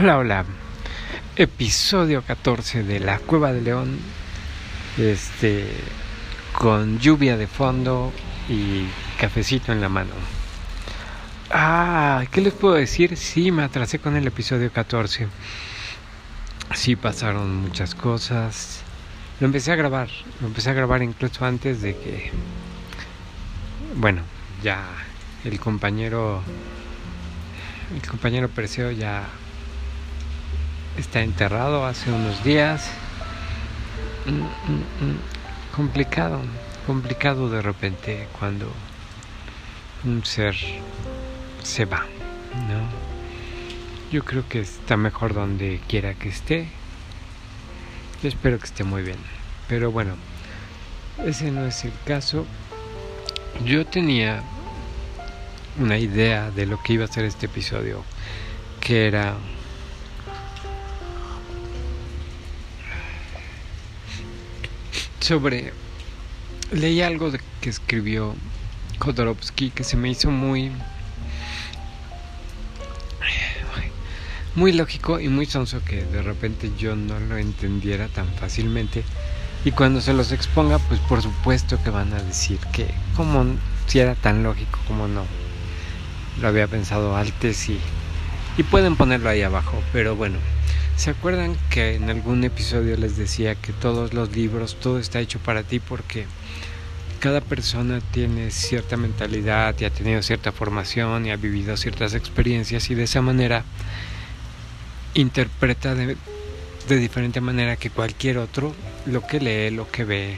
Hola, hola. Episodio 14 de La Cueva de León. Este con lluvia de fondo y cafecito en la mano. Ah, ¿qué les puedo decir? Sí, me atrasé con el episodio 14. Sí, pasaron muchas cosas. Lo empecé a grabar, lo empecé a grabar incluso antes de que bueno, ya el compañero el compañero Perseo ya está enterrado hace unos días. Mm, mm, mm. Complicado, complicado de repente cuando un ser se va, ¿no? Yo creo que está mejor donde quiera que esté. Yo espero que esté muy bien. Pero bueno, ese no es el caso. Yo tenía una idea de lo que iba a ser este episodio, que era sobre leí algo que escribió Khodorovsky que se me hizo muy muy lógico y muy sonso que de repente yo no lo entendiera tan fácilmente y cuando se los exponga pues por supuesto que van a decir que como si era tan lógico como no lo había pensado antes y, y pueden ponerlo ahí abajo, pero bueno. ¿Se acuerdan que en algún episodio les decía que todos los libros, todo está hecho para ti porque cada persona tiene cierta mentalidad y ha tenido cierta formación y ha vivido ciertas experiencias y de esa manera interpreta de, diferente manera que cualquier otro lo que lee, lo que ve.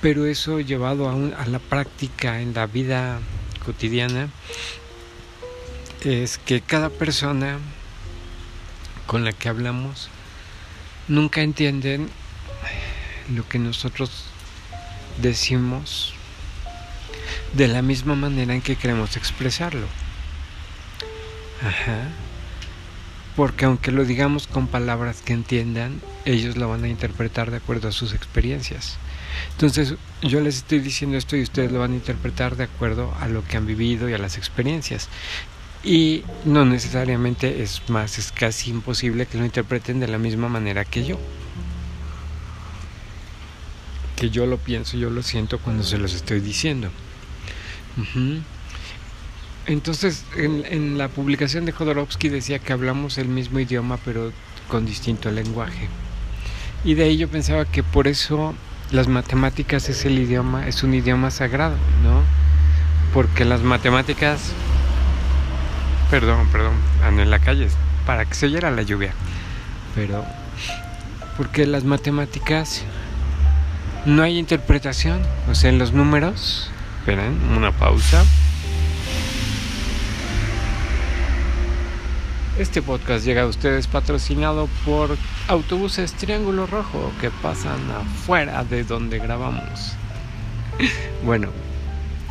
Pero eso llevado a, a la práctica en la vida cotidiana es que cada persona con la que hablamos nunca entienden lo que nosotros decimos de la misma manera en que queremos expresarlo. Ajá. Porque aunque lo digamos con palabras que entiendan, ellos lo van a interpretar de acuerdo a sus experiencias. Entonces, yo les estoy diciendo esto y ustedes lo van a interpretar de acuerdo a lo que han vivido y a las experiencias. Y no necesariamente es más, es casi imposible que lo interpreten de la misma manera que yo. Que yo lo pienso, yo lo siento cuando se los estoy diciendo. Entonces, en, en, la publicación de Jodorowsky decía que hablamos el mismo idioma, pero con distinto lenguaje. Y de ahí yo pensaba que por eso las matemáticas es el idioma, es un idioma sagrado, ¿no? Porque las matemáticas, perdón, perdón, ando en la calle para que se oyera la lluvia, pero porque las matemáticas no hay interpretación, o sea, en los números, esperen, una pausa. Este podcast llega a ustedes patrocinado por autobuses Triángulo Rojo que pasan afuera de donde grabamos. Bueno,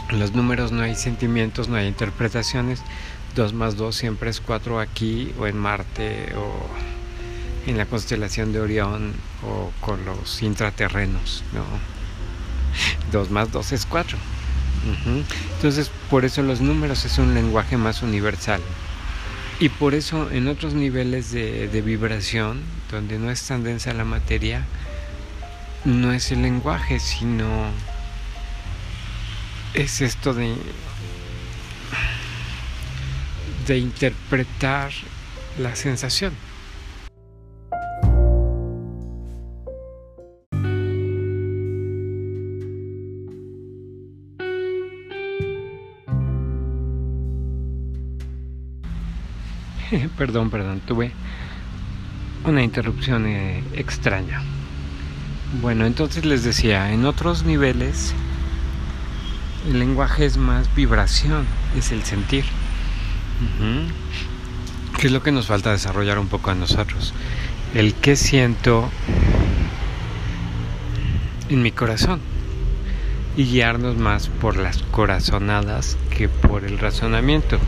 en los números no hay sentimientos, no hay interpretaciones. 2 más 2 siempre es 4 aquí o en Marte o en la constelación de Orión o con los intraterrenos, ¿no? 2 más 2 es 4. Entonces, por eso los números es un lenguaje más universal. Y por eso en otros niveles de, de, vibración, donde no es tan densa la materia, no es el lenguaje, sino es esto de, de interpretar la sensación. perdón, perdón, tuve una interrupción eh, extraña. Bueno, entonces les decía, en otros niveles el lenguaje es más vibración, es el sentir. ¿Qué es lo que nos falta desarrollar un poco a nosotros? El que siento en mi corazón y guiarnos más por las corazonadas que por el razonamiento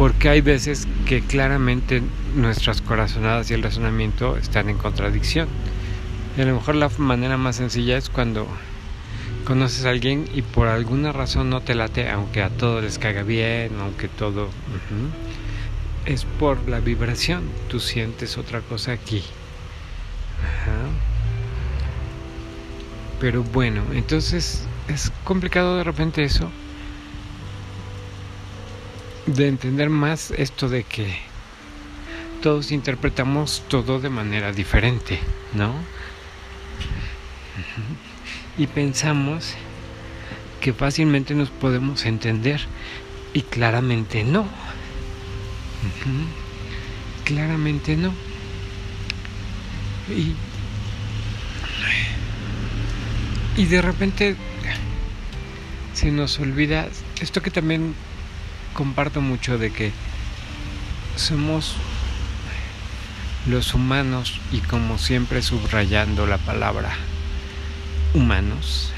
porque hay veces que claramente nuestras corazonadas y el razonamiento están en contradicción. Y a lo mejor la manera más sencilla es cuando, conoces a alguien y por alguna razón no te late, aunque a todos les caiga bien, aunque todo... es por la vibración, tú sientes otra cosa aquí. Pero bueno, entonces es complicado de repente eso, de entender más esto de que todos interpretamos todo de manera diferente, ¿no? Y pensamos que fácilmente nos podemos entender y claramente no. Claramente no. Y, y de repente se nos olvida esto que también comparto mucho de que somos los humanos y como siempre subrayando la palabra humanos.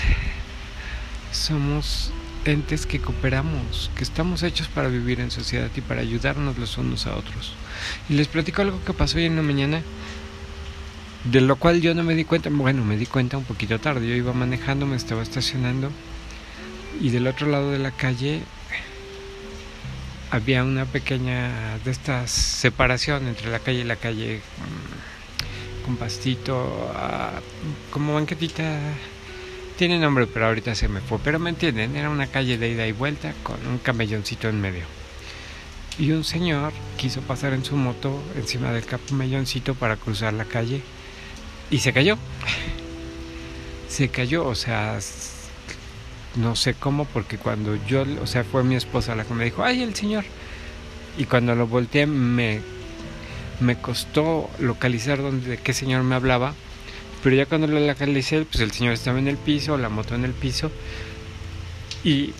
Somos entes que cooperamos, que estamos hechos para vivir en sociedad y para ayudarnos los unos a otros. Y les platico algo que pasó hoy en la mañana, de lo cual yo no me di cuenta, bueno, me di cuenta un poquito tarde, yo iba manejando, me estaba estacionando y del otro lado de la calle había una pequeña de estas separación entre la calle y la calle con pastito, como banquetita tiene nombre, pero ahorita se me fue. Pero me entienden, era una calle de ida y vuelta con un camelloncito en medio. Y un señor quiso pasar en su moto encima del camelloncito para cruzar la calle y se cayó. Se cayó, o sea, no sé cómo, porque cuando yo, o sea, fue mi esposa la que me dijo, ay, el señor. Y cuando lo volteé me, me costó localizar dónde, de qué señor me hablaba pero ya cuando lo localicé, pues el señor estaba en el piso, la moto en el piso, y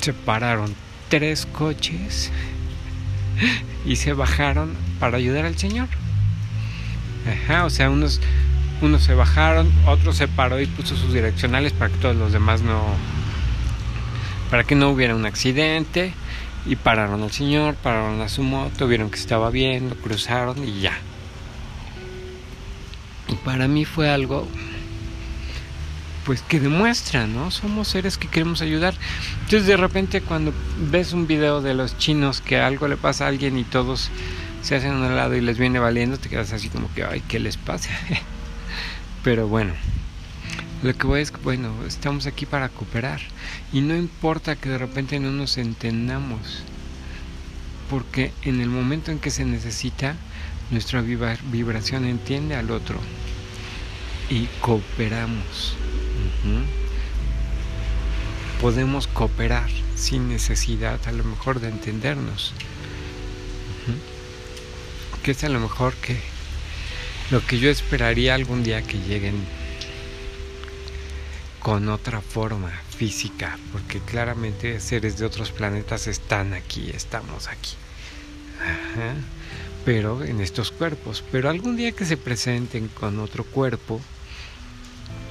se pararon tres coches y se bajaron para ayudar al señor. Ajá, o sea, unos, unos se bajaron, otro se paró y puso sus direccionales para que todos los demás no. para que no hubiera un accidente. Y pararon al señor, pararon a su moto, vieron que estaba bien, lo cruzaron y ya. Y para mí fue algo pues que demuestra, ¿no? Somos seres que queremos ayudar. Entonces de repente cuando ves un video de los chinos que algo le pasa a alguien y todos se hacen a un lado y les viene valiendo, te quedas así como que, ay, ¿qué les pasa? Pero bueno, lo que voy es que, bueno, estamos aquí para cooperar y no importa que de repente no nos entendamos, porque en el momento en que se necesita, nuestra vibración entiende al otro y cooperamos. Podemos cooperar sin necesidad a lo mejor de entendernos. Que es a lo mejor que lo que yo esperaría algún día que lleguen con otra forma física, porque claramente seres de otros planetas están aquí, estamos aquí. Ajá pero en estos cuerpos. Pero algún día que se presenten con otro cuerpo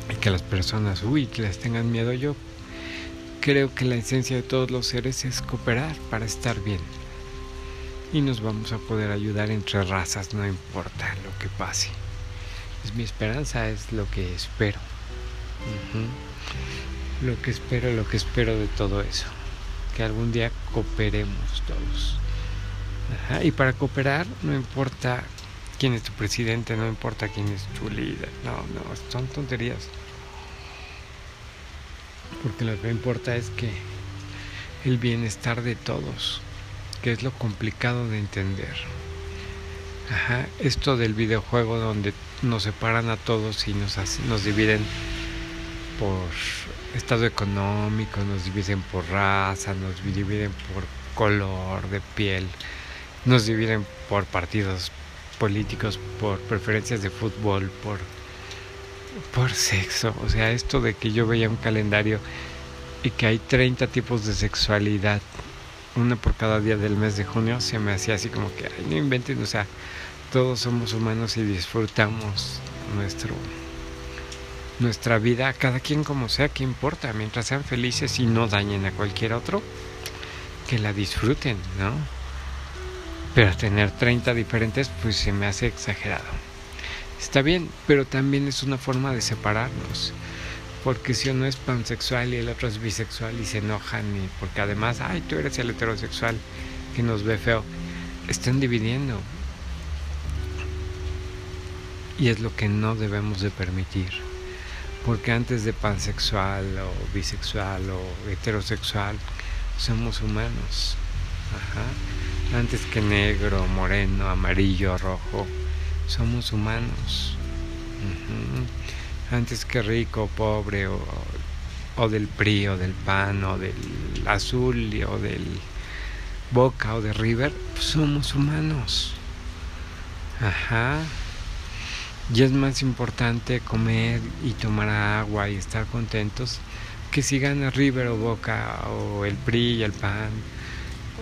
y que las personas, uy, que les tengan miedo, yo creo que la esencia de todos los seres es cooperar para estar bien. Y nos vamos a poder ayudar entre razas, no importa lo que pase. Es mi esperanza, es lo que espero. Lo que espero, lo que espero de todo eso. Que algún día cooperemos todos y para cooperar no importa quién es tu presidente, no importa quién es tu líder, no, no, son tonterías. Porque lo que importa es que el bienestar de todos, que es lo complicado de entender. Ajá, esto del videojuego donde nos separan a todos y nos dividen por estado económico, nos dividen por raza, nos dividen por color de piel, nos dividen por partidos políticos, por preferencias de fútbol, por, por sexo. O sea, esto de que yo veía un calendario y que hay 30 tipos de sexualidad, una por cada día del mes de junio, se me hacía así como que, ay, no inventen, o sea, todos somos humanos y disfrutamos nuestro nuestra vida, cada quien como sea, que importa, mientras sean felices y no dañen a cualquier otro, que la disfruten, ¿no? Pero tener 30 diferentes pues se me hace exagerado. Está bien, pero también es una forma de separarnos. porque si uno es pansexual y el otro es bisexual y se enojan y porque además, ay, tú eres el heterosexual que nos ve feo, están dividiendo. Y es lo que no debemos de permitir. Porque antes de pansexual o bisexual o heterosexual, somos humanos. Antes que negro, moreno, amarillo, rojo, somos humanos. Antes que rico, pobre o, o del PRI o del PAN o del azul o del Boca o de River, somos humanos. Ajá. Y es más importante comer y tomar agua y estar contentos que si gana River o Boca o el PRI y el PAN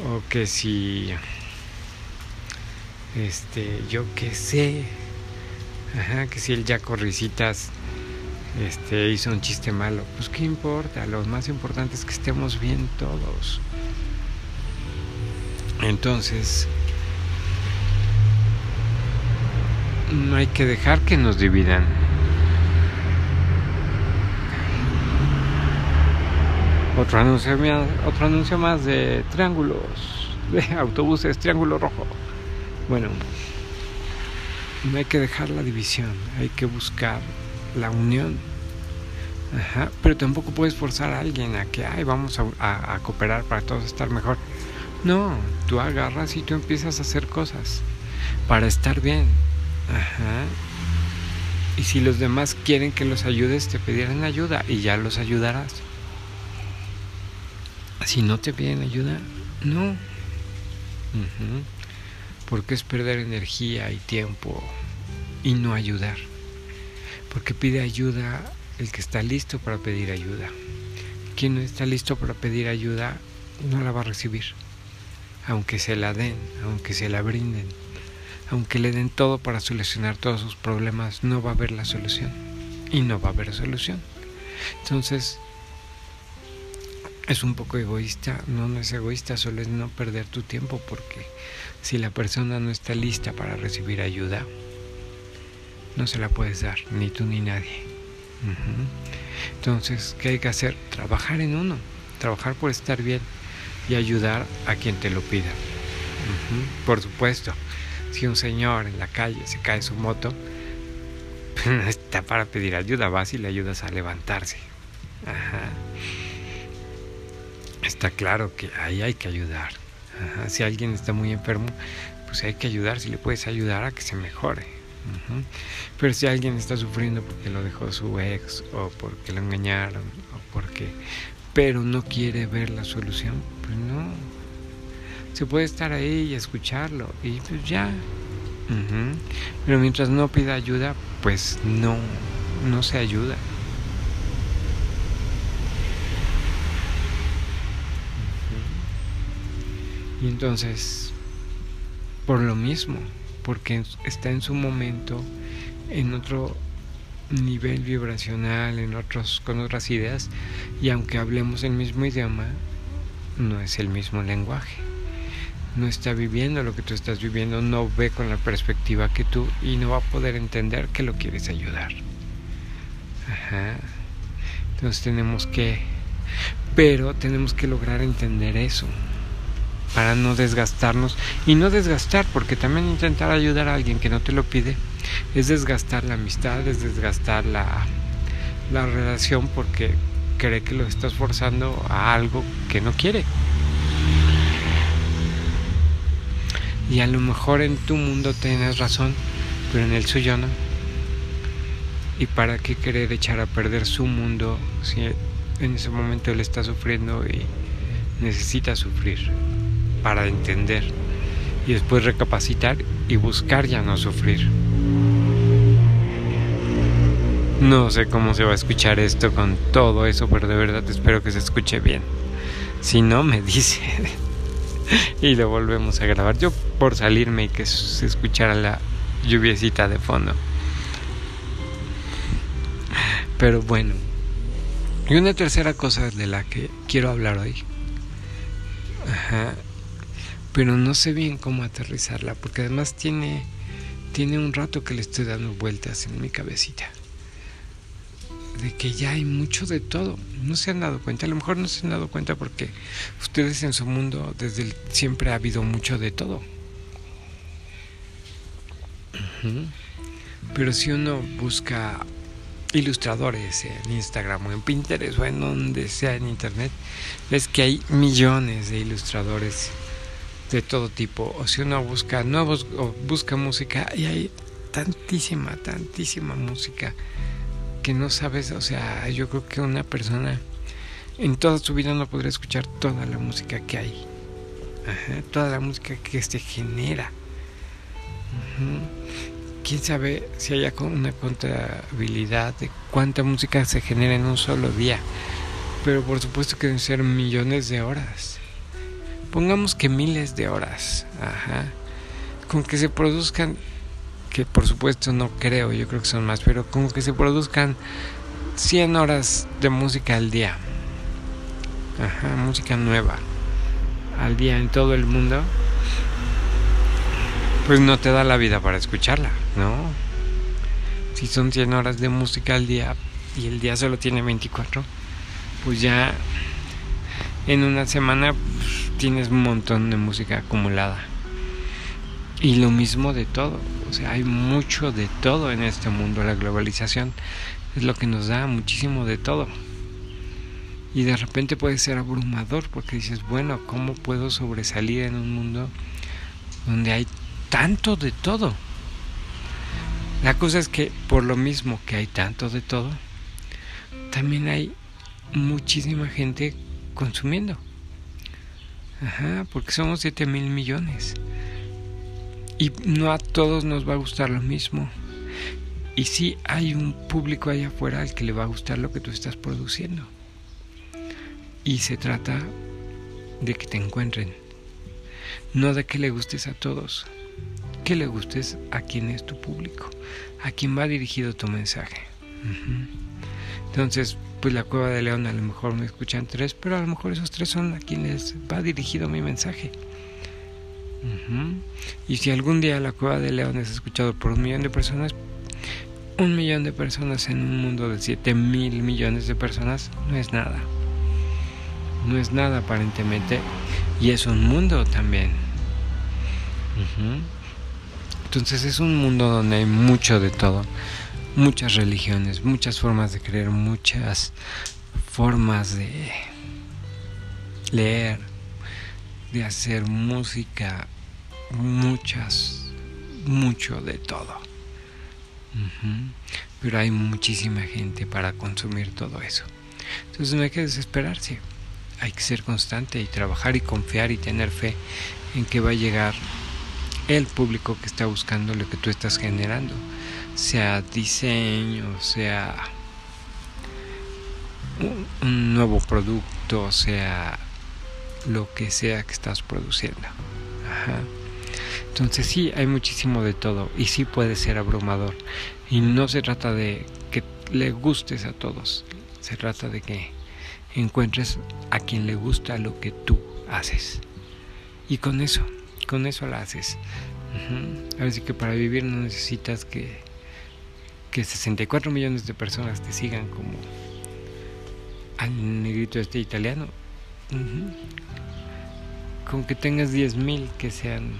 o que si este yo qué sé. Ajá, que si el Jaco Risitas este hizo un chiste malo. Pues qué importa lo más importante es que estemos bien todos. Entonces no hay que dejar que nos dividan. Otro anuncio, otro anuncio más de triángulos, de autobuses, triángulo rojo. Bueno, no hay que dejar la división, hay que buscar la unión. Ajá, pero tampoco puedes forzar a alguien a que, ay, vamos a, a cooperar para todos estar mejor. No, tú agarras y tú empiezas a hacer cosas para estar bien Ajá. Y si los demás quieren que los ayudes, te pedirán ayuda y ya los ayudarás. Si no te piden ayuda, no. Porque es perder energía y tiempo y no ayudar. Porque pide ayuda el que está listo para pedir ayuda. Quien no está listo para pedir ayuda no la va a recibir. Aunque se la den, aunque se la brinden aunque le den todo para solucionar todos sus problemas, no va a haber la solución. Y no va a haber solución. Entonces, es un poco egoísta. No, es egoísta, solo es no perder tu tiempo porque si la persona no está lista para recibir ayuda, no se la puedes dar, ni tú ni nadie. Entonces, ¿qué hay que hacer? Trabajar en uno, trabajar por estar bien y ayudar a quien te lo pida. Por supuesto, si un señor en la calle se cae su moto, está para pedir ayuda, vas y le ayudas a levantarse. Ajá. Está claro que ahí hay que ayudar. Si alguien está muy enfermo, pues hay que ayudar, si le puedes ayudar a que se mejore. Pero si alguien está sufriendo porque lo dejó su ex o porque lo engañaron o porque pero no quiere ver la solución, pues no, se puede estar ahí y escucharlo y pues ya. Pero mientras no pida ayuda, pues no, no se ayuda. Y entonces, por lo mismo, porque está en su momento, en otro nivel vibracional, en otros, con otras ideas, y aunque hablemos el mismo idioma, no es el mismo lenguaje no está viviendo lo que tú estás viviendo, no ve con la perspectiva que tú y no va a poder entender que lo quieres ayudar. Ajá. Entonces tenemos que, pero tenemos que lograr entender eso para no desgastarnos y no desgastar, porque también intentar ayudar a alguien que no te lo pide es desgastar la amistad, es desgastar la, la relación porque cree que lo estás forzando a algo que no quiere. Y a lo mejor en tu mundo tienes razón, pero en el suyo no. ¿Y para qué querer echar a perder su mundo si en ese momento él está sufriendo y necesita sufrir para entender y después recapacitar y buscar ya no sufrir? No sé cómo se va a escuchar esto con todo eso, pero de verdad espero que se escuche bien. Si no, me dice. y lo volvemos a grabar. Yo por salirme y que se escuchara la lluviecita de fondo. Pero bueno. Y una tercera cosa de la que quiero hablar hoy. Ajá. Pero no sé bien cómo aterrizarla, porque además tiene, tiene un rato que le estoy dando vueltas en mi cabecita. De que ya hay mucho de todo. No se han dado cuenta, a lo mejor no se han dado cuenta porque ustedes en su mundo desde siempre ha habido mucho de todo. Pero si uno busca ilustradores en Instagram o en Pinterest o en donde sea en internet, ves que hay millones de ilustradores de todo tipo. O si uno busca nuevos o busca música y hay tantísima, tantísima música no sabes, o sea, yo creo que una persona en toda su vida no podrá escuchar toda la música que hay. toda la música que se genera. Quién sabe si haya una contabilidad de cuánta música se genera en un solo día. Pero por supuesto que deben ser millones de horas. Pongamos que miles de horas. Ajá. Con que se produzcan que por supuesto no creo, yo creo que son más, pero como que se produzcan 100 horas de música al día. Ajá, música nueva al día en todo el mundo. Pues no te da la vida para escucharla, ¿no? Si son 100 horas de música al día y el día solo tiene 24, pues ya en una semana pues, tienes un montón de música acumulada. Y lo mismo de todo. O sea, hay mucho de todo en este mundo. La globalización es lo que nos da muchísimo de todo. Y de repente puede ser abrumador porque dices, bueno, ¿cómo puedo sobresalir en un mundo donde hay tanto de todo? La cosa es que por lo mismo que hay tanto de todo, también hay muchísima gente consumiendo. Ajá, porque somos 7 mil millones. Y no a todos nos va a gustar lo mismo. Y sí hay un público allá afuera al que le va a gustar lo que tú estás produciendo. Y se trata de que te encuentren. No de que le gustes a todos. Que le gustes a quien es tu público. A quien va dirigido tu mensaje. Entonces, pues la cueva de León a lo mejor me escuchan tres, pero a lo mejor esos tres son a quienes va dirigido mi mensaje. Y si algún día la cueva de León es escuchado por un millón de personas, un millón de personas en un mundo de 7 mil millones de personas no es nada. No es nada aparentemente. Y es un mundo también. Entonces es un mundo donde hay mucho de todo. Muchas religiones, muchas formas de creer, muchas formas de leer, de hacer música, muchas, mucho de todo. Pero hay muchísima gente para consumir todo eso. Entonces no hay que desesperarse. Hay que ser constante y trabajar y confiar y tener fe en que va a llegar el público que está buscando lo que tú estás generando. Sea diseño, sea un nuevo producto, sea lo que sea que estás produciendo. Entonces sí, hay muchísimo de todo y sí puede ser abrumador. Y no se trata de que le gustes a todos, se trata de que encuentres a quien le gusta lo que tú haces. Y con eso, con eso la haces. A ver que para vivir no necesitas que, que 64 millones de personas te sigan como al negrito este italiano con que tengas 10.000 que sean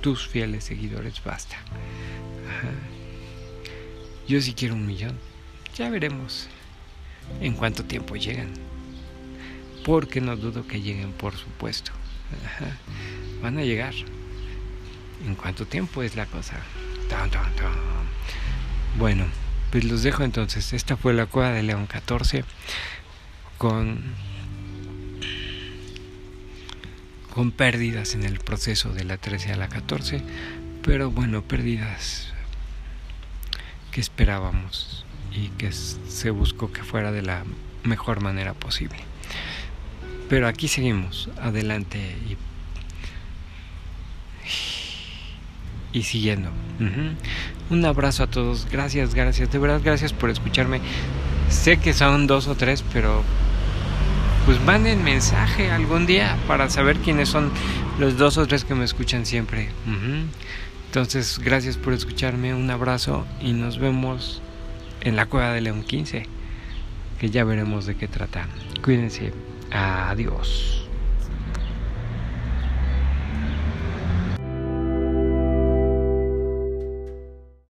tus fieles seguidores, basta. Yo sí quiero un millón. Ya veremos en cuánto tiempo llegan. Porque no dudo que lleguen, por supuesto. Van a llegar. ¿En cuánto tiempo es la cosa? Bueno, pues los dejo entonces. Esta fue la cueva de León 14 con con pérdidas en el proceso de la 13 a la 14, pero bueno, pérdidas que esperábamos y que se buscó que fuera de la mejor manera posible. Pero aquí seguimos, adelante y, siguiendo. Un abrazo a todos, gracias, gracias, de verdad gracias por escucharme. Sé que son dos o tres, pero pues manden mensaje algún día para saber quiénes son los dos o tres que me escuchan siempre. Entonces, gracias por escucharme, un abrazo y nos vemos en la Cueva de León 15. que ya veremos de qué trata. Cuídense. Adiós.